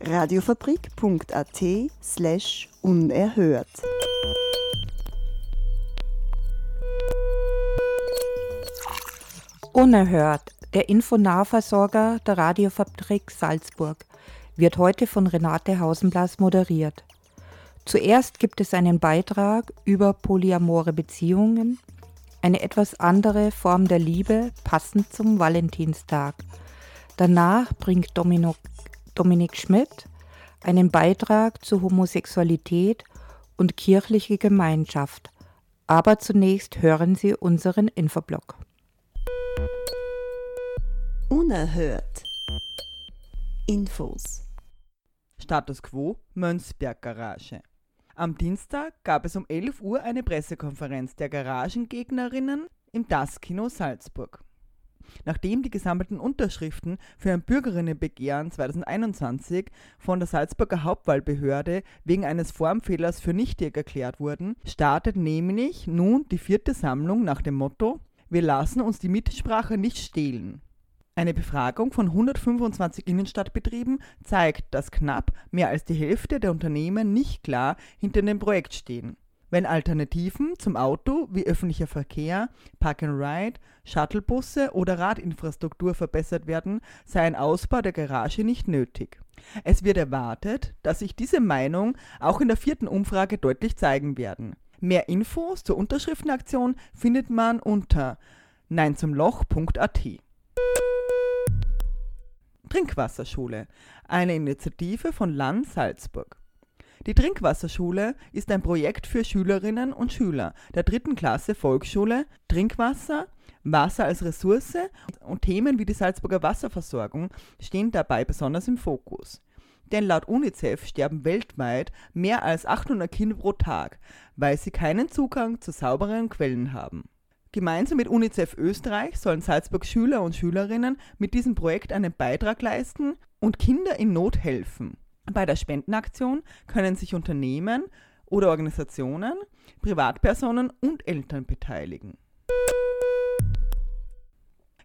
Radiofabrik.at slash unerhört. Unerhört, der Infonahversorger der Radiofabrik Salzburg, wird heute von Renate Hausenblas moderiert. Zuerst gibt es einen Beitrag über polyamore Beziehungen, eine etwas andere Form der Liebe passend zum Valentinstag. Danach bringt Domino, Dominik Schmidt einen Beitrag zu Homosexualität und kirchliche Gemeinschaft. Aber zunächst hören Sie unseren Infoblock. Unerhört. Infos. Status quo Mönchsberg Garage. Am Dienstag gab es um 11 Uhr eine Pressekonferenz der Garagengegnerinnen im Das-Kino Salzburg. Nachdem die gesammelten Unterschriften für ein Bürgerinnenbegehren 2021 von der Salzburger Hauptwahlbehörde wegen eines Formfehlers für nichtig erklärt wurden, startet nämlich nun die vierte Sammlung nach dem Motto Wir lassen uns die Mitsprache nicht stehlen. Eine Befragung von 125 Innenstadtbetrieben zeigt, dass knapp mehr als die Hälfte der Unternehmen nicht klar hinter dem Projekt stehen. Wenn Alternativen zum Auto wie öffentlicher Verkehr, Park and Ride, Shuttlebusse oder Radinfrastruktur verbessert werden, sei ein Ausbau der Garage nicht nötig. Es wird erwartet, dass sich diese Meinung auch in der vierten Umfrage deutlich zeigen werden. Mehr Infos zur Unterschriftenaktion findet man unter neinzumloch.at. Trinkwasserschule, eine Initiative von Land Salzburg. Die Trinkwasserschule ist ein Projekt für Schülerinnen und Schüler der dritten Klasse Volksschule. Trinkwasser, Wasser als Ressource und Themen wie die Salzburger Wasserversorgung stehen dabei besonders im Fokus. Denn laut UNICEF sterben weltweit mehr als 800 Kinder pro Tag, weil sie keinen Zugang zu sauberen Quellen haben. Gemeinsam mit UNICEF Österreich sollen Salzburg Schüler und Schülerinnen mit diesem Projekt einen Beitrag leisten und Kinder in Not helfen. Bei der Spendenaktion können sich Unternehmen oder Organisationen, Privatpersonen und Eltern beteiligen.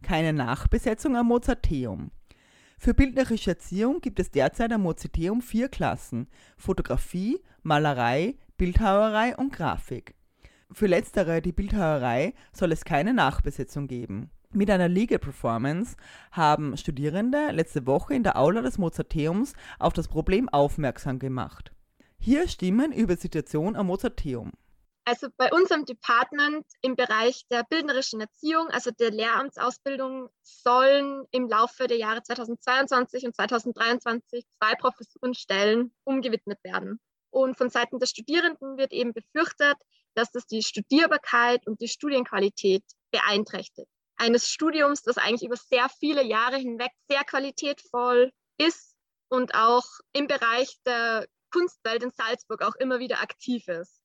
Keine Nachbesetzung am Mozarteum. Für bildnerische Erziehung gibt es derzeit am Mozarteum vier Klassen: Fotografie, Malerei, Bildhauerei und Grafik. Für letztere, die Bildhauerei, soll es keine Nachbesetzung geben. Mit einer Legal Performance haben Studierende letzte Woche in der Aula des Mozarteums auf das Problem aufmerksam gemacht. Hier Stimmen über Situation am Mozarteum. Also bei unserem Department im Bereich der bildnerischen Erziehung, also der Lehramtsausbildung, sollen im Laufe der Jahre 2022 und 2023 zwei Professurenstellen umgewidmet werden. Und von Seiten der Studierenden wird eben befürchtet, dass das die Studierbarkeit und die Studienqualität beeinträchtigt. Eines Studiums, das eigentlich über sehr viele Jahre hinweg sehr qualitätvoll ist und auch im Bereich der Kunstwelt in Salzburg auch immer wieder aktiv ist.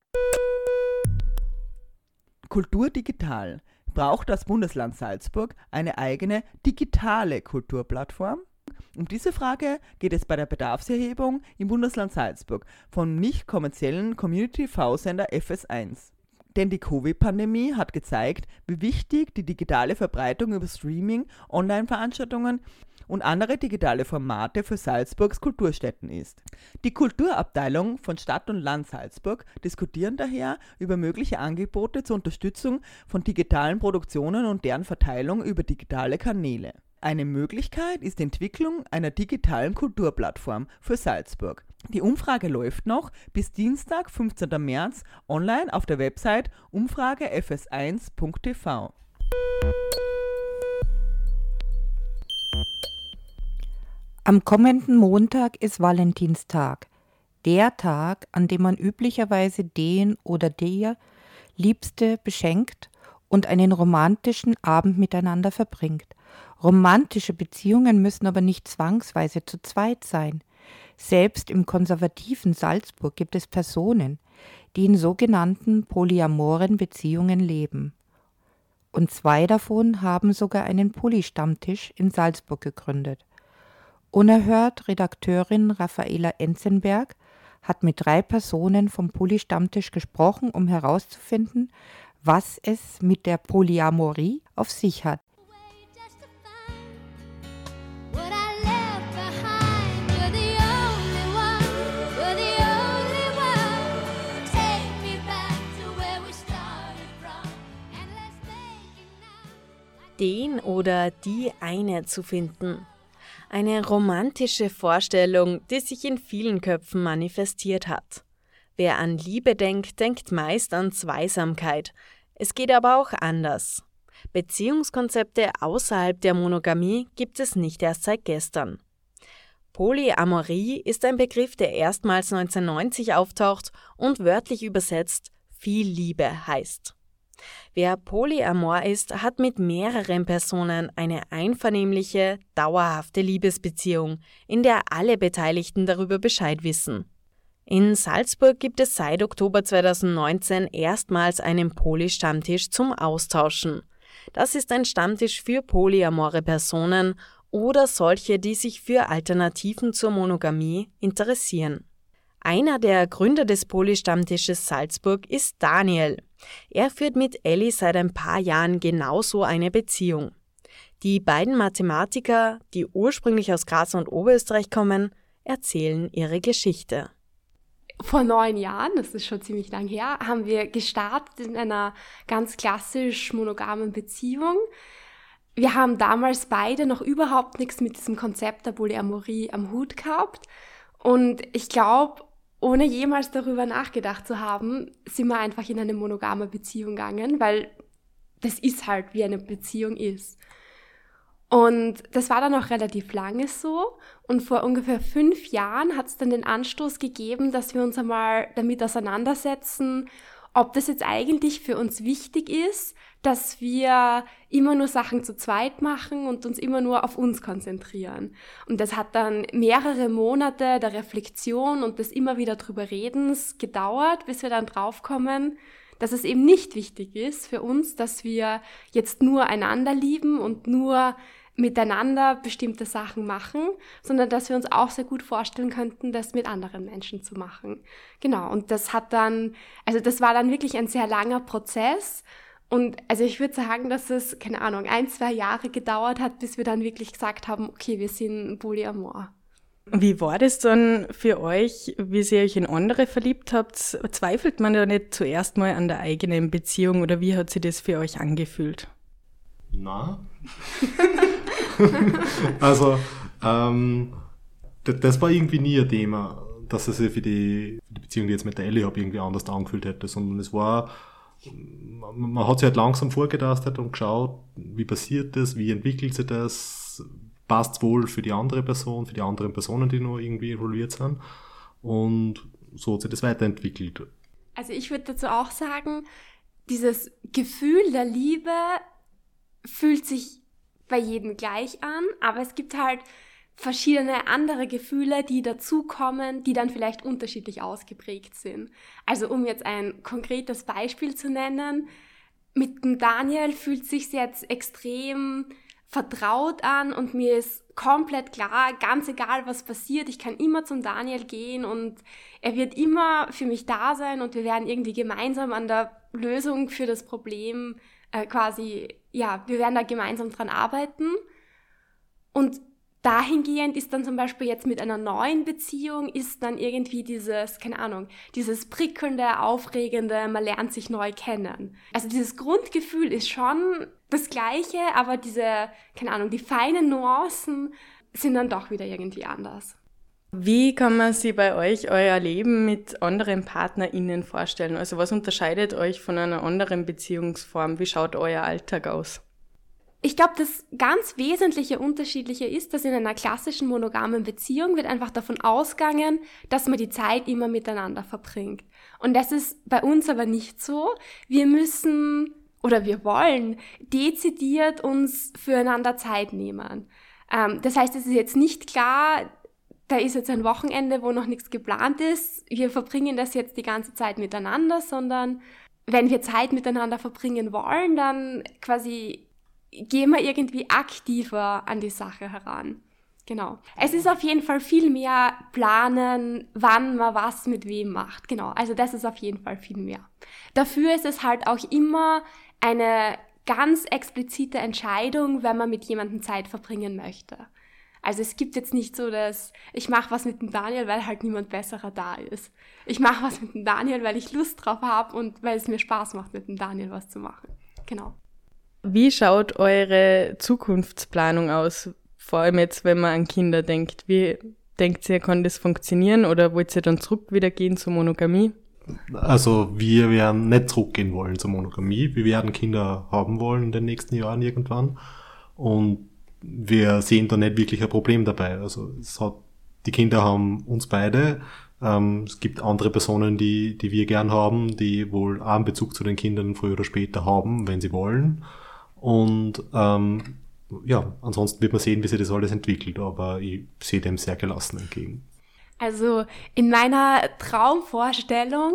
Kultur digital. Braucht das Bundesland Salzburg eine eigene digitale Kulturplattform? Um diese Frage geht es bei der Bedarfserhebung im Bundesland Salzburg vom nicht kommerziellen Community-TV-Sender FS1. Denn die Covid-Pandemie hat gezeigt, wie wichtig die digitale Verbreitung über Streaming, Online-Veranstaltungen und andere digitale Formate für Salzburgs Kulturstätten ist. Die Kulturabteilung von Stadt und Land Salzburg diskutieren daher über mögliche Angebote zur Unterstützung von digitalen Produktionen und deren Verteilung über digitale Kanäle. Eine Möglichkeit ist die Entwicklung einer digitalen Kulturplattform für Salzburg. Die Umfrage läuft noch bis Dienstag, 15. März, online auf der Website umfragefs1.tv. Am kommenden Montag ist Valentinstag, der Tag, an dem man üblicherweise den oder der Liebste beschenkt und einen romantischen Abend miteinander verbringt. Romantische Beziehungen müssen aber nicht zwangsweise zu zweit sein. Selbst im konservativen Salzburg gibt es Personen, die in sogenannten polyamoren Beziehungen leben. Und zwei davon haben sogar einen Polystammtisch in Salzburg gegründet. Unerhört Redakteurin Raffaela Enzenberg hat mit drei Personen vom Polystammtisch gesprochen, um herauszufinden, was es mit der Polyamorie auf sich hat. Den oder die eine zu finden. Eine romantische Vorstellung, die sich in vielen Köpfen manifestiert hat. Wer an Liebe denkt, denkt meist an Zweisamkeit. Es geht aber auch anders. Beziehungskonzepte außerhalb der Monogamie gibt es nicht erst seit gestern. Polyamorie ist ein Begriff, der erstmals 1990 auftaucht und wörtlich übersetzt viel Liebe heißt. Wer polyamor ist, hat mit mehreren Personen eine einvernehmliche, dauerhafte Liebesbeziehung, in der alle Beteiligten darüber Bescheid wissen. In Salzburg gibt es seit Oktober 2019 erstmals einen Poly-Stammtisch zum Austauschen. Das ist ein Stammtisch für polyamore Personen oder solche, die sich für Alternativen zur Monogamie interessieren. Einer der Gründer des Poly-Stammtisches Salzburg ist Daniel. Er führt mit Ellie seit ein paar Jahren genauso eine Beziehung. Die beiden Mathematiker, die ursprünglich aus Graz und Oberösterreich kommen, erzählen ihre Geschichte. Vor neun Jahren, das ist schon ziemlich lang her, haben wir gestartet in einer ganz klassisch monogamen Beziehung. Wir haben damals beide noch überhaupt nichts mit diesem Konzept der Polyamorie am Hut gehabt. Und ich glaube, ohne jemals darüber nachgedacht zu haben, sind wir einfach in eine monogame Beziehung gegangen, weil das ist halt, wie eine Beziehung ist. Und das war dann auch relativ lange so. Und vor ungefähr fünf Jahren hat es dann den Anstoß gegeben, dass wir uns einmal damit auseinandersetzen, ob das jetzt eigentlich für uns wichtig ist, dass wir immer nur Sachen zu zweit machen und uns immer nur auf uns konzentrieren. Und das hat dann mehrere Monate der Reflexion und des immer wieder drüber Redens gedauert, bis wir dann draufkommen, dass es eben nicht wichtig ist für uns, dass wir jetzt nur einander lieben und nur miteinander bestimmte Sachen machen, sondern dass wir uns auch sehr gut vorstellen könnten, das mit anderen Menschen zu machen. Genau, und das hat dann, also das war dann wirklich ein sehr langer Prozess und also ich würde sagen, dass es, keine Ahnung, ein, zwei Jahre gedauert hat, bis wir dann wirklich gesagt haben, okay, wir sind Polyamor. Wie war das dann für euch, wie ihr euch in andere verliebt habt? Zweifelt man da nicht zuerst mal an der eigenen Beziehung oder wie hat sich das für euch angefühlt? Na. also, ähm, das war irgendwie nie ein Thema, dass es sich für die, für die Beziehung, die jetzt mit der Ellie habe, irgendwie anders angefühlt hätte, sondern es war man hat sich halt langsam vorgetastet und geschaut, wie passiert das, wie entwickelt sich das, passt es wohl für die andere Person, für die anderen Personen, die noch irgendwie involviert sind. Und so hat sich das weiterentwickelt. Also ich würde dazu auch sagen, dieses Gefühl der Liebe fühlt sich bei jedem gleich an, aber es gibt halt verschiedene andere Gefühle, die dazukommen, die dann vielleicht unterschiedlich ausgeprägt sind. Also um jetzt ein konkretes Beispiel zu nennen, mit dem Daniel fühlt sich jetzt extrem vertraut an und mir ist komplett klar, ganz egal was passiert, ich kann immer zum Daniel gehen und er wird immer für mich da sein und wir werden irgendwie gemeinsam an der Lösung für das Problem äh, quasi, ja, wir werden da gemeinsam dran arbeiten. Und dahingehend ist dann zum Beispiel jetzt mit einer neuen Beziehung ist dann irgendwie dieses, keine Ahnung, dieses prickelnde, aufregende, man lernt sich neu kennen. Also dieses Grundgefühl ist schon das gleiche, aber diese, keine Ahnung, die feinen Nuancen sind dann doch wieder irgendwie anders. Wie kann man sich bei euch euer Leben mit anderen PartnerInnen vorstellen? Also was unterscheidet euch von einer anderen Beziehungsform? Wie schaut euer Alltag aus? Ich glaube, das ganz wesentliche Unterschiedliche ist, dass in einer klassischen monogamen Beziehung wird einfach davon ausgegangen, dass man die Zeit immer miteinander verbringt. Und das ist bei uns aber nicht so. Wir müssen oder wir wollen dezidiert uns füreinander Zeit nehmen. Ähm, das heißt, es ist jetzt nicht klar, da ist jetzt ein Wochenende, wo noch nichts geplant ist. Wir verbringen das jetzt die ganze Zeit miteinander, sondern wenn wir Zeit miteinander verbringen wollen, dann quasi gehen wir irgendwie aktiver an die Sache heran. Genau. Es ist auf jeden Fall viel mehr planen, wann man was mit wem macht. Genau. Also das ist auf jeden Fall viel mehr. Dafür ist es halt auch immer eine ganz explizite Entscheidung, wenn man mit jemandem Zeit verbringen möchte. Also es gibt jetzt nicht so, dass ich mache was mit dem Daniel, weil halt niemand besserer da ist. Ich mache was mit dem Daniel, weil ich Lust drauf habe und weil es mir Spaß macht, mit dem Daniel was zu machen. Genau. Wie schaut eure Zukunftsplanung aus? Vor allem jetzt, wenn man an Kinder denkt. Wie denkt ihr, kann das funktionieren oder wollt ihr dann zurück wieder gehen zur Monogamie? Also wir werden nicht zurückgehen wollen zur Monogamie. Wir werden Kinder haben wollen in den nächsten Jahren irgendwann. Und wir sehen da nicht wirklich ein Problem dabei. Also es hat, die Kinder haben uns beide. Ähm, es gibt andere Personen, die, die wir gern haben, die wohl auch einen Bezug zu den Kindern früher oder später haben, wenn sie wollen. Und ähm, ja, ansonsten wird man sehen, wie sich das alles entwickelt, aber ich sehe dem sehr gelassen entgegen. Also in meiner Traumvorstellung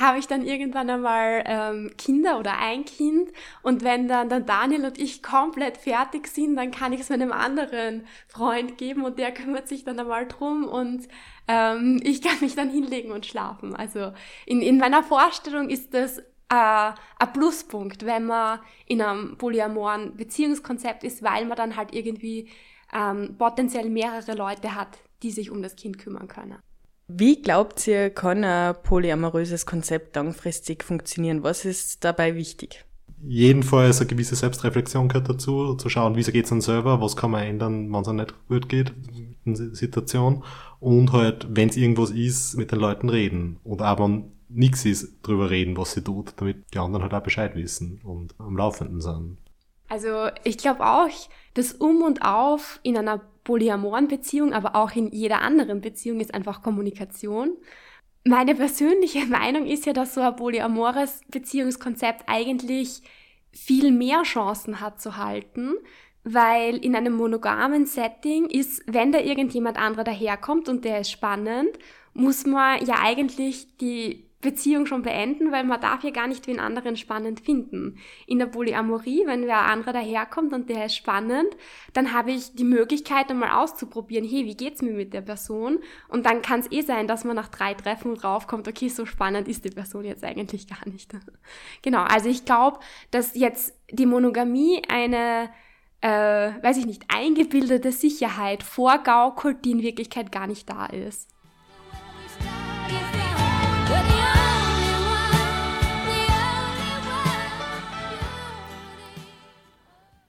habe ich dann irgendwann einmal ähm, Kinder oder ein Kind und wenn dann, dann Daniel und ich komplett fertig sind, dann kann ich es meinem anderen Freund geben und der kümmert sich dann einmal drum und ähm, ich kann mich dann hinlegen und schlafen. Also in, in meiner Vorstellung ist das äh, ein Pluspunkt, wenn man in einem polyamoren Beziehungskonzept ist, weil man dann halt irgendwie ähm, potenziell mehrere Leute hat, die sich um das Kind kümmern können. Wie glaubt ihr, kann ein polyamoröses Konzept langfristig funktionieren? Was ist dabei wichtig? Jedenfalls eine gewisse Selbstreflexion gehört dazu, zu schauen, wie geht es dann selber, was kann man ändern, wenn es nicht gut geht in der Situation und halt, wenn es irgendwas ist, mit den Leuten reden. Und auch wenn nichts ist, drüber reden, was sie tut, damit die anderen halt auch Bescheid wissen und am Laufenden sind. Also ich glaube auch, das Um und Auf in einer polyamoren Beziehung, aber auch in jeder anderen Beziehung ist einfach Kommunikation. Meine persönliche Meinung ist ja, dass so ein polyamores Beziehungskonzept eigentlich viel mehr Chancen hat zu halten, weil in einem monogamen Setting ist, wenn da irgendjemand anderer daherkommt und der ist spannend, muss man ja eigentlich die Beziehung schon beenden, weil man darf ja gar nicht den anderen spannend finden. In der Polyamorie, wenn wer anderer daherkommt und der ist spannend, dann habe ich die Möglichkeit einmal auszuprobieren, hey, wie geht's mir mit der Person? Und dann kann es eh sein, dass man nach drei Treffen draufkommt, okay, so spannend ist die Person jetzt eigentlich gar nicht. genau, also ich glaube, dass jetzt die Monogamie eine äh, weiß ich nicht, eingebildete Sicherheit vorgaukelt, die in Wirklichkeit gar nicht da ist.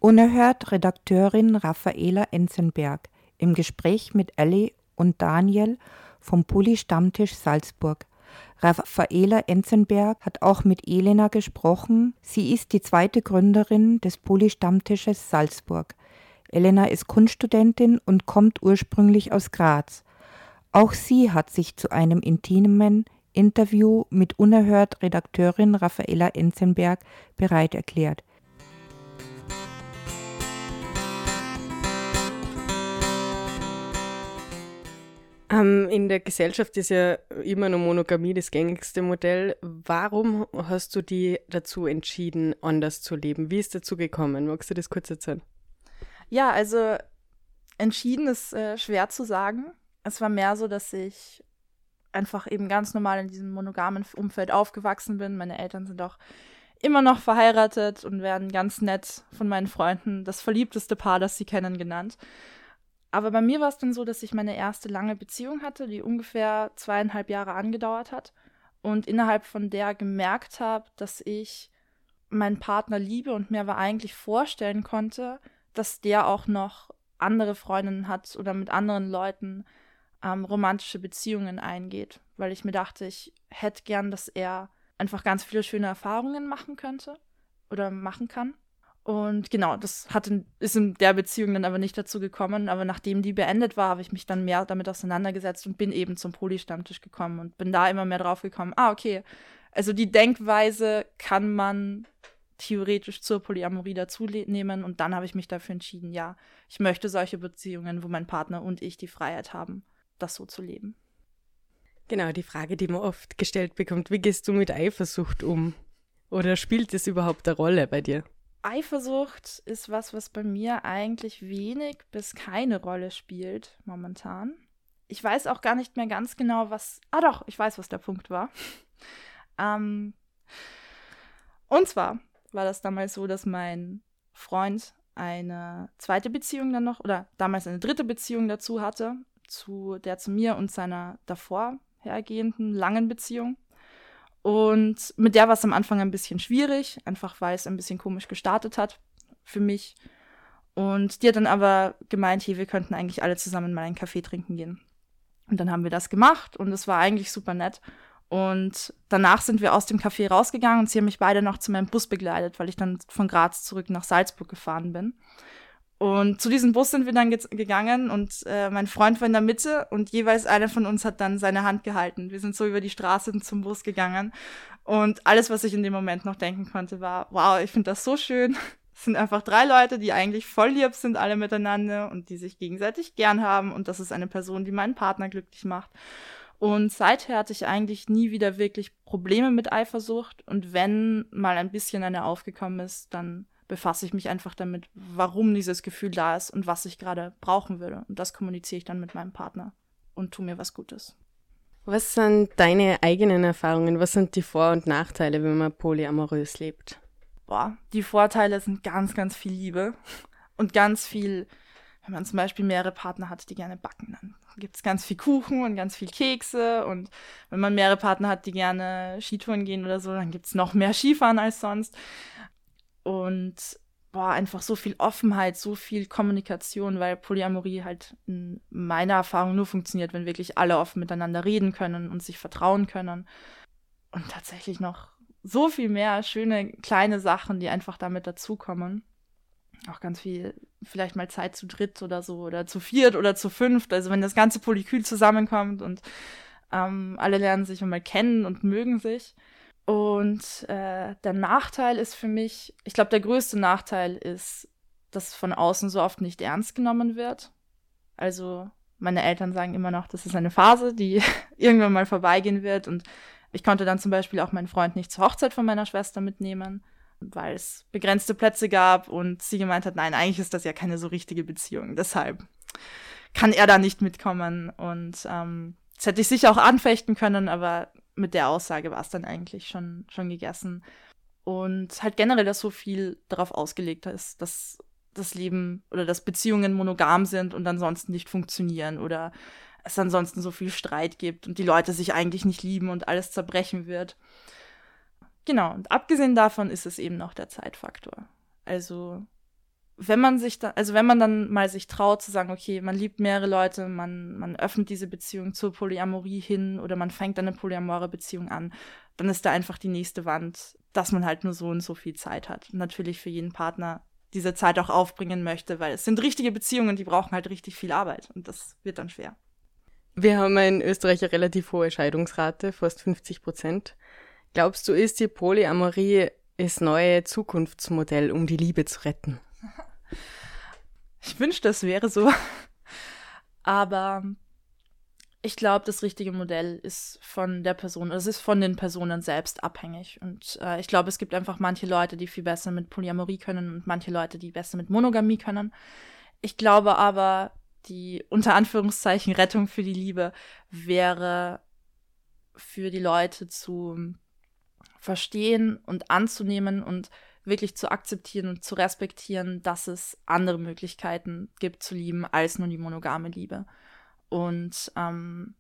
Unerhört Redakteurin Raffaela Enzenberg im Gespräch mit Ellie und Daniel vom Pulli Stammtisch Salzburg. Raffaela Enzenberg hat auch mit Elena gesprochen. Sie ist die zweite Gründerin des Pulli Stammtisches Salzburg. Elena ist Kunststudentin und kommt ursprünglich aus Graz. Auch sie hat sich zu einem intimen Interview mit Unerhört Redakteurin Raffaela Enzenberg bereit erklärt. Ähm, in der Gesellschaft ist ja immer noch Monogamie das gängigste Modell. Warum hast du die dazu entschieden, anders zu leben? Wie ist dazu gekommen? Magst du das kurz erzählen? Ja, also entschieden ist äh, schwer zu sagen. Es war mehr so, dass ich einfach eben ganz normal in diesem monogamen Umfeld aufgewachsen bin. Meine Eltern sind auch immer noch verheiratet und werden ganz nett von meinen Freunden das verliebteste Paar, das sie kennen, genannt. Aber bei mir war es dann so, dass ich meine erste lange Beziehung hatte, die ungefähr zweieinhalb Jahre angedauert hat und innerhalb von der gemerkt habe, dass ich meinen Partner liebe und mir aber eigentlich vorstellen konnte, dass der auch noch andere Freundinnen hat oder mit anderen Leuten ähm, romantische Beziehungen eingeht, weil ich mir dachte, ich hätte gern, dass er einfach ganz viele schöne Erfahrungen machen könnte oder machen kann. Und genau, das hat in, ist in der Beziehung dann aber nicht dazu gekommen. Aber nachdem die beendet war, habe ich mich dann mehr damit auseinandergesetzt und bin eben zum Poly-Stammtisch gekommen und bin da immer mehr drauf gekommen. Ah, okay. Also die Denkweise kann man theoretisch zur Polyamorie dazu nehmen. Und dann habe ich mich dafür entschieden, ja, ich möchte solche Beziehungen, wo mein Partner und ich die Freiheit haben, das so zu leben. Genau, die Frage, die man oft gestellt bekommt, wie gehst du mit Eifersucht um? Oder spielt es überhaupt eine Rolle bei dir? Eifersucht ist was, was bei mir eigentlich wenig bis keine Rolle spielt momentan. Ich weiß auch gar nicht mehr ganz genau, was. Ah doch, ich weiß, was der Punkt war. ähm, und zwar war das damals so, dass mein Freund eine zweite Beziehung dann noch, oder damals eine dritte Beziehung dazu hatte, zu der zu mir und seiner davor hergehenden langen Beziehung. Und mit der war es am Anfang ein bisschen schwierig, einfach weil es ein bisschen komisch gestartet hat für mich. Und die hat dann aber gemeint, hey, wir könnten eigentlich alle zusammen mal einen Kaffee trinken gehen. Und dann haben wir das gemacht und es war eigentlich super nett. Und danach sind wir aus dem Café rausgegangen und sie haben mich beide noch zu meinem Bus begleitet, weil ich dann von Graz zurück nach Salzburg gefahren bin. Und zu diesem Bus sind wir dann ge gegangen und äh, mein Freund war in der Mitte und jeweils einer von uns hat dann seine Hand gehalten. Wir sind so über die Straße zum Bus gegangen und alles, was ich in dem Moment noch denken konnte, war, wow, ich finde das so schön. Es sind einfach drei Leute, die eigentlich voll lieb sind, alle miteinander und die sich gegenseitig gern haben und das ist eine Person, die meinen Partner glücklich macht. Und seither hatte ich eigentlich nie wieder wirklich Probleme mit Eifersucht. Und wenn mal ein bisschen eine aufgekommen ist, dann befasse ich mich einfach damit, warum dieses Gefühl da ist und was ich gerade brauchen würde. Und das kommuniziere ich dann mit meinem Partner und tu mir was Gutes. Was sind deine eigenen Erfahrungen? Was sind die Vor- und Nachteile, wenn man polyamorös lebt? Boah, die Vorteile sind ganz, ganz viel Liebe und ganz viel wenn man zum Beispiel mehrere Partner hat, die gerne backen, dann gibt es ganz viel Kuchen und ganz viel Kekse. Und wenn man mehrere Partner hat, die gerne Skitouren gehen oder so, dann gibt es noch mehr Skifahren als sonst. Und boah, einfach so viel Offenheit, so viel Kommunikation, weil Polyamorie halt in meiner Erfahrung nur funktioniert, wenn wirklich alle offen miteinander reden können und sich vertrauen können. Und tatsächlich noch so viel mehr schöne kleine Sachen, die einfach damit dazukommen auch ganz viel, vielleicht mal Zeit zu dritt oder so oder zu viert oder zu fünft. Also wenn das ganze Polykül zusammenkommt und ähm, alle lernen sich mal kennen und mögen sich. Und äh, der Nachteil ist für mich, ich glaube, der größte Nachteil ist, dass von außen so oft nicht ernst genommen wird. Also meine Eltern sagen immer noch, das ist eine Phase, die irgendwann mal vorbeigehen wird. Und ich konnte dann zum Beispiel auch meinen Freund nicht zur Hochzeit von meiner Schwester mitnehmen weil es begrenzte Plätze gab und sie gemeint hat, nein, eigentlich ist das ja keine so richtige Beziehung. Deshalb kann er da nicht mitkommen. Und ähm, das hätte ich sicher auch anfechten können, aber mit der Aussage war es dann eigentlich schon, schon gegessen. Und halt generell, dass so viel darauf ausgelegt ist, dass das Leben oder dass Beziehungen monogam sind und ansonsten nicht funktionieren oder es ansonsten so viel Streit gibt und die Leute sich eigentlich nicht lieben und alles zerbrechen wird. Genau, und abgesehen davon ist es eben noch der Zeitfaktor. Also, wenn man sich da, also wenn man dann mal sich traut zu sagen, okay, man liebt mehrere Leute, man, man öffnet diese Beziehung zur Polyamorie hin oder man fängt eine polyamore Beziehung an, dann ist da einfach die nächste Wand, dass man halt nur so und so viel Zeit hat. Und natürlich für jeden Partner diese Zeit auch aufbringen möchte, weil es sind richtige Beziehungen, die brauchen halt richtig viel Arbeit und das wird dann schwer. Wir haben in Österreich eine relativ hohe Scheidungsrate, fast 50 Prozent. Glaubst du, ist die Polyamorie das neue Zukunftsmodell, um die Liebe zu retten? Ich wünschte, es wäre so. Aber ich glaube, das richtige Modell ist von der Person, es ist von den Personen selbst abhängig. Und äh, ich glaube, es gibt einfach manche Leute, die viel besser mit Polyamorie können und manche Leute, die besser mit Monogamie können. Ich glaube aber, die unter Anführungszeichen Rettung für die Liebe wäre für die Leute zu verstehen und anzunehmen und wirklich zu akzeptieren und zu respektieren, dass es andere Möglichkeiten gibt zu lieben als nur die monogame Liebe. Und ähm,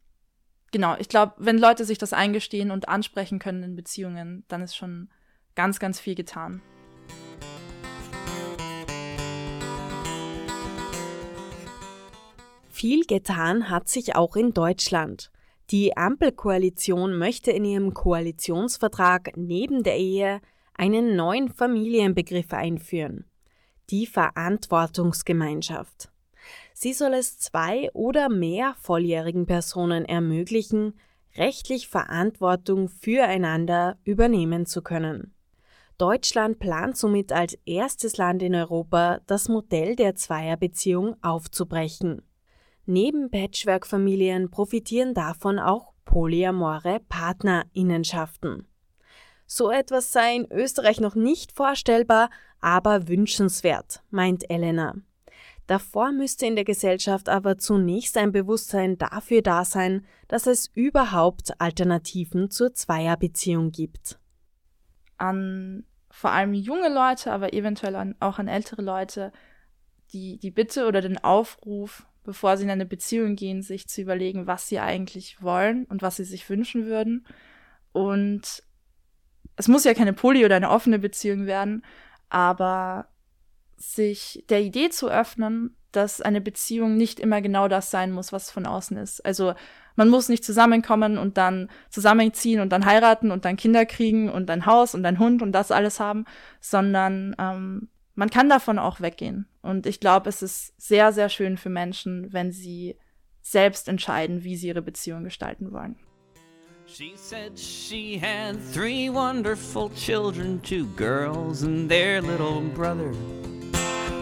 genau, ich glaube, wenn Leute sich das eingestehen und ansprechen können in Beziehungen, dann ist schon ganz, ganz viel getan. Viel getan hat sich auch in Deutschland. Die Ampelkoalition möchte in ihrem Koalitionsvertrag neben der Ehe einen neuen Familienbegriff einführen. Die Verantwortungsgemeinschaft. Sie soll es zwei oder mehr volljährigen Personen ermöglichen, rechtlich Verantwortung füreinander übernehmen zu können. Deutschland plant somit als erstes Land in Europa, das Modell der Zweierbeziehung aufzubrechen. Neben Patchwork-Familien profitieren davon auch polyamore Partnerinnenschaften. So etwas sei in Österreich noch nicht vorstellbar, aber wünschenswert, meint Elena. Davor müsste in der Gesellschaft aber zunächst ein Bewusstsein dafür da sein, dass es überhaupt Alternativen zur Zweierbeziehung gibt. An vor allem junge Leute, aber eventuell auch an ältere Leute, die, die Bitte oder den Aufruf, bevor sie in eine Beziehung gehen, sich zu überlegen, was sie eigentlich wollen und was sie sich wünschen würden. Und es muss ja keine Poly- oder eine offene Beziehung werden, aber sich der Idee zu öffnen, dass eine Beziehung nicht immer genau das sein muss, was von außen ist. Also man muss nicht zusammenkommen und dann zusammenziehen und dann heiraten und dann Kinder kriegen und ein Haus und ein Hund und das alles haben, sondern ähm, man kann davon auch weggehen. Und ich glaube, es ist sehr, sehr schön für Menschen, wenn sie selbst entscheiden, wie sie ihre Beziehung gestalten wollen. She said she had three wonderful children, two girls and their little brother.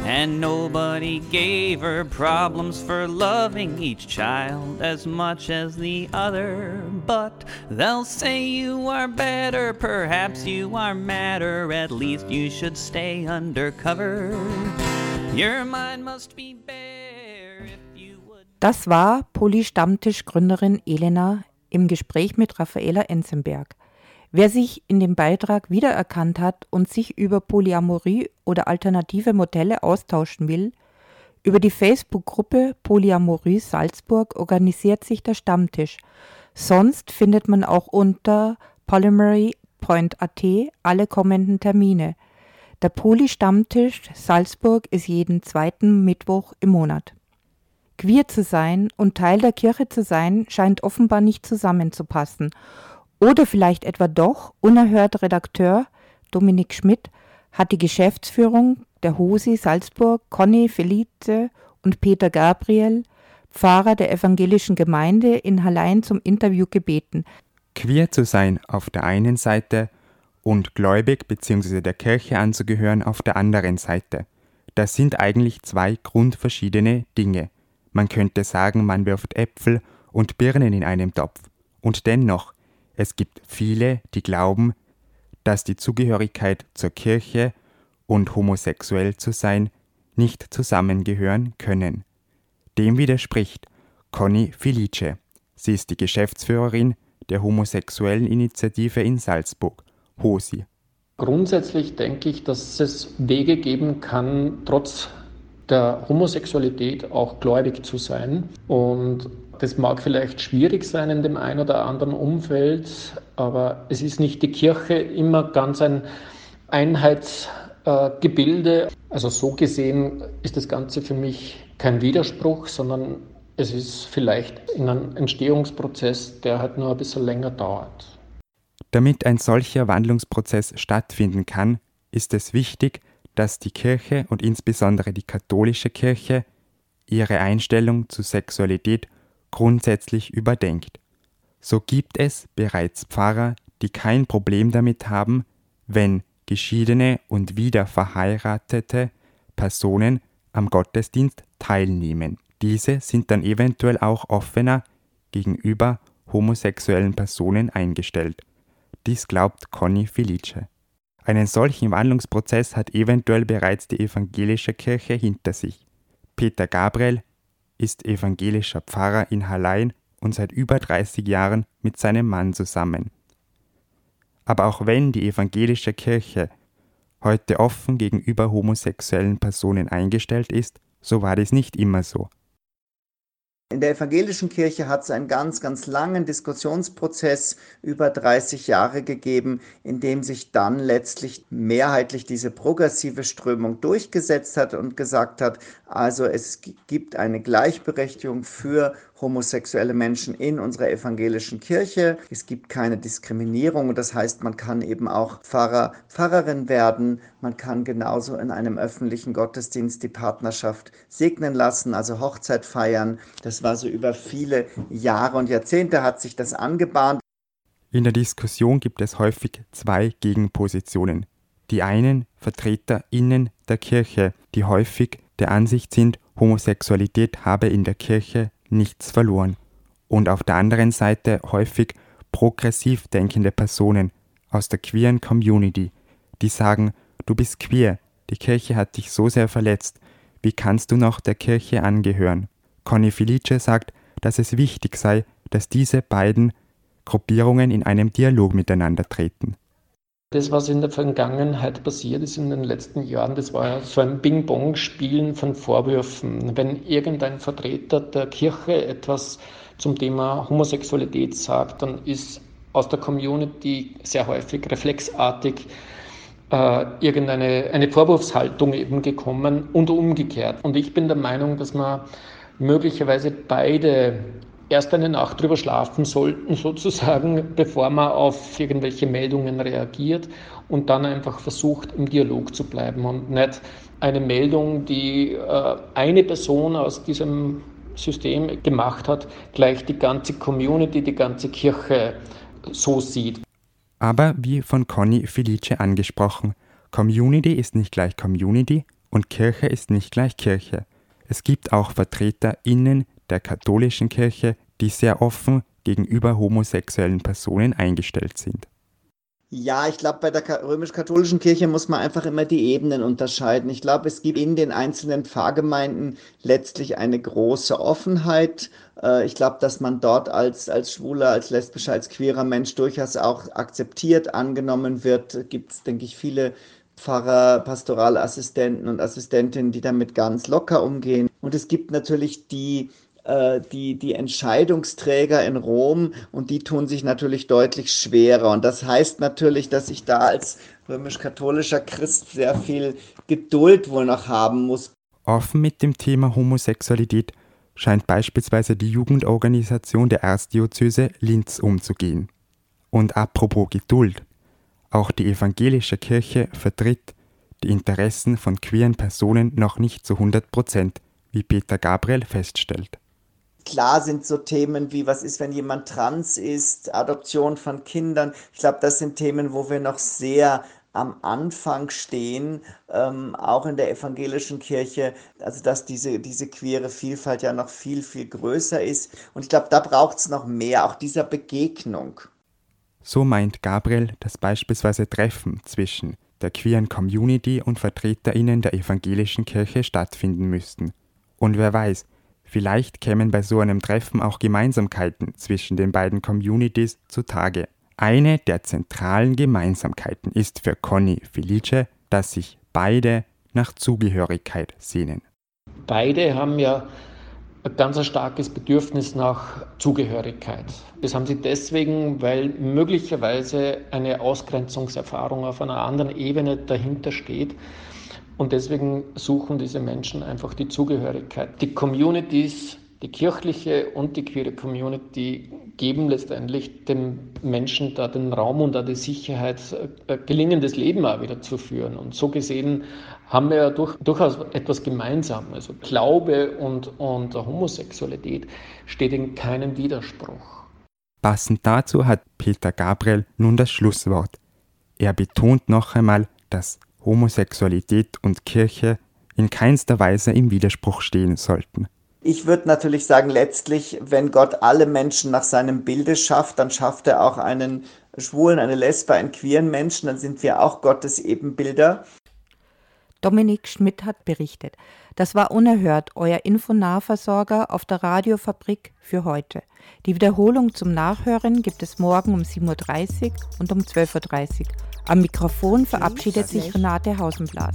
And nobody gave her problems for loving each child as much as the other. But they'll say you are better, perhaps you are madder, at least you should stay undercover. Your mind must be bare if you would. Das war Poly-Stammtisch-Gründerin Elena im Gespräch mit Raffaela Enzenberg. Wer sich in dem Beitrag wiedererkannt hat und sich über Polyamorie oder alternative Modelle austauschen will, über die Facebook-Gruppe Polyamorie Salzburg organisiert sich der Stammtisch. Sonst findet man auch unter polymory.at alle kommenden Termine. Der Poly-Stammtisch Salzburg ist jeden zweiten Mittwoch im Monat. Queer zu sein und Teil der Kirche zu sein, scheint offenbar nicht zusammenzupassen oder vielleicht etwa doch, unerhört Redakteur Dominik Schmidt hat die Geschäftsführung der HOSI Salzburg, Conny Felice und Peter Gabriel, Pfarrer der evangelischen Gemeinde in Hallein zum Interview gebeten. Queer zu sein auf der einen Seite und gläubig bzw. der Kirche anzugehören auf der anderen Seite. Das sind eigentlich zwei grundverschiedene Dinge. Man könnte sagen, man wirft Äpfel und Birnen in einem Topf. Und dennoch, es gibt viele, die glauben, dass die Zugehörigkeit zur Kirche und homosexuell zu sein nicht zusammengehören können. Dem widerspricht Conny Felice. Sie ist die Geschäftsführerin der homosexuellen Initiative in Salzburg, HOSI. Grundsätzlich denke ich, dass es Wege geben kann, trotz der Homosexualität auch gläubig zu sein. Und das mag vielleicht schwierig sein in dem einen oder anderen Umfeld, aber es ist nicht die Kirche immer ganz ein Einheitsgebilde. Also so gesehen ist das Ganze für mich kein Widerspruch, sondern es ist vielleicht in einem Entstehungsprozess, der halt nur ein bisschen länger dauert. Damit ein solcher Wandlungsprozess stattfinden kann, ist es wichtig, dass die Kirche und insbesondere die katholische Kirche ihre Einstellung zu Sexualität grundsätzlich überdenkt. So gibt es bereits Pfarrer, die kein Problem damit haben, wenn geschiedene und wieder verheiratete Personen am Gottesdienst teilnehmen. Diese sind dann eventuell auch offener gegenüber homosexuellen Personen eingestellt. Dies glaubt Conny Felice. Einen solchen Wandlungsprozess hat eventuell bereits die evangelische Kirche hinter sich. Peter Gabriel ist evangelischer Pfarrer in Hallein und seit über 30 Jahren mit seinem Mann zusammen. Aber auch wenn die evangelische Kirche heute offen gegenüber homosexuellen Personen eingestellt ist, so war dies nicht immer so. In der evangelischen Kirche hat es einen ganz, ganz langen Diskussionsprozess über 30 Jahre gegeben, in dem sich dann letztlich mehrheitlich diese progressive Strömung durchgesetzt hat und gesagt hat, also es gibt eine Gleichberechtigung für homosexuelle Menschen in unserer evangelischen Kirche. Es gibt keine Diskriminierung. Das heißt, man kann eben auch Pfarrer, Pfarrerin werden. Man kann genauso in einem öffentlichen Gottesdienst die Partnerschaft segnen lassen, also Hochzeit feiern. Das war so über viele Jahre und Jahrzehnte hat sich das angebahnt. In der Diskussion gibt es häufig zwei Gegenpositionen. Die einen VertreterInnen der Kirche, die häufig der Ansicht sind, Homosexualität habe in der Kirche nichts verloren. Und auf der anderen Seite häufig progressiv denkende Personen aus der queeren Community, die sagen, du bist queer, die Kirche hat dich so sehr verletzt, wie kannst du noch der Kirche angehören? Conny Felice sagt, dass es wichtig sei, dass diese beiden Gruppierungen in einem Dialog miteinander treten. Das, was in der Vergangenheit passiert ist in den letzten Jahren, das war so ein Bing-Bong-Spielen von Vorwürfen. Wenn irgendein Vertreter der Kirche etwas zum Thema Homosexualität sagt, dann ist aus der Community sehr häufig reflexartig äh, irgendeine eine Vorwurfshaltung eben gekommen und umgekehrt. Und ich bin der Meinung, dass man möglicherweise beide erst eine Nacht drüber schlafen sollten, sozusagen, bevor man auf irgendwelche Meldungen reagiert und dann einfach versucht, im Dialog zu bleiben und nicht eine Meldung, die äh, eine Person aus diesem System gemacht hat, gleich die ganze Community, die ganze Kirche so sieht. Aber wie von Conny Felice angesprochen, Community ist nicht gleich Community und Kirche ist nicht gleich Kirche. Es gibt auch VertreterInnen der katholischen Kirche, die sehr offen gegenüber homosexuellen Personen eingestellt sind. Ja, ich glaube, bei der römisch-katholischen Kirche muss man einfach immer die Ebenen unterscheiden. Ich glaube, es gibt in den einzelnen Pfarrgemeinden letztlich eine große Offenheit. Äh, ich glaube, dass man dort als, als schwuler, als lesbischer, als queerer Mensch durchaus auch akzeptiert, angenommen wird. Gibt es, denke ich, viele Pfarrer, Pastoralassistenten und Assistentinnen, die damit ganz locker umgehen. Und es gibt natürlich die äh, die, die Entscheidungsträger in Rom und die tun sich natürlich deutlich schwerer. Und das heißt natürlich, dass ich da als römisch-katholischer Christ sehr viel Geduld wohl noch haben muss. Offen mit dem Thema Homosexualität scheint beispielsweise die Jugendorganisation der Erzdiözese Linz umzugehen. Und apropos Geduld, auch die evangelische Kirche vertritt die Interessen von queeren Personen noch nicht zu 100 Prozent, wie Peter Gabriel feststellt. Klar sind so Themen wie, was ist, wenn jemand trans ist, Adoption von Kindern. Ich glaube, das sind Themen, wo wir noch sehr am Anfang stehen, ähm, auch in der evangelischen Kirche, also dass diese, diese queere Vielfalt ja noch viel, viel größer ist. Und ich glaube, da braucht es noch mehr, auch dieser Begegnung. So meint Gabriel, dass beispielsweise Treffen zwischen der queeren Community und Vertreterinnen der evangelischen Kirche stattfinden müssten. Und wer weiß, Vielleicht kämen bei so einem Treffen auch Gemeinsamkeiten zwischen den beiden Communities zutage. Eine der zentralen Gemeinsamkeiten ist für Conny Felice, dass sich beide nach Zugehörigkeit sehnen. Beide haben ja ein ganz starkes Bedürfnis nach Zugehörigkeit. Das haben sie deswegen, weil möglicherweise eine Ausgrenzungserfahrung auf einer anderen Ebene dahinter steht. Und deswegen suchen diese Menschen einfach die Zugehörigkeit. Die Communities, die kirchliche und die queere Community geben letztendlich dem Menschen da den Raum und da die Sicherheit, äh, gelingendes Leben auch wieder zu führen. Und so gesehen haben wir ja durch, durchaus etwas gemeinsam. Also Glaube und, und Homosexualität steht in keinem Widerspruch. Passend dazu hat Peter Gabriel nun das Schlusswort. Er betont noch einmal, dass Homosexualität und Kirche in keinster Weise im Widerspruch stehen sollten. Ich würde natürlich sagen, letztlich, wenn Gott alle Menschen nach seinem Bilde schafft, dann schafft er auch einen Schwulen, eine Lesbe, einen queeren Menschen, dann sind wir auch Gottes Ebenbilder. Dominik Schmidt hat berichtet. Das war unerhört, euer Infonahversorger auf der Radiofabrik für heute. Die Wiederholung zum Nachhören gibt es morgen um 7.30 Uhr und um 12.30 Uhr. Am Mikrofon verabschiedet sich Renate Hausenblas.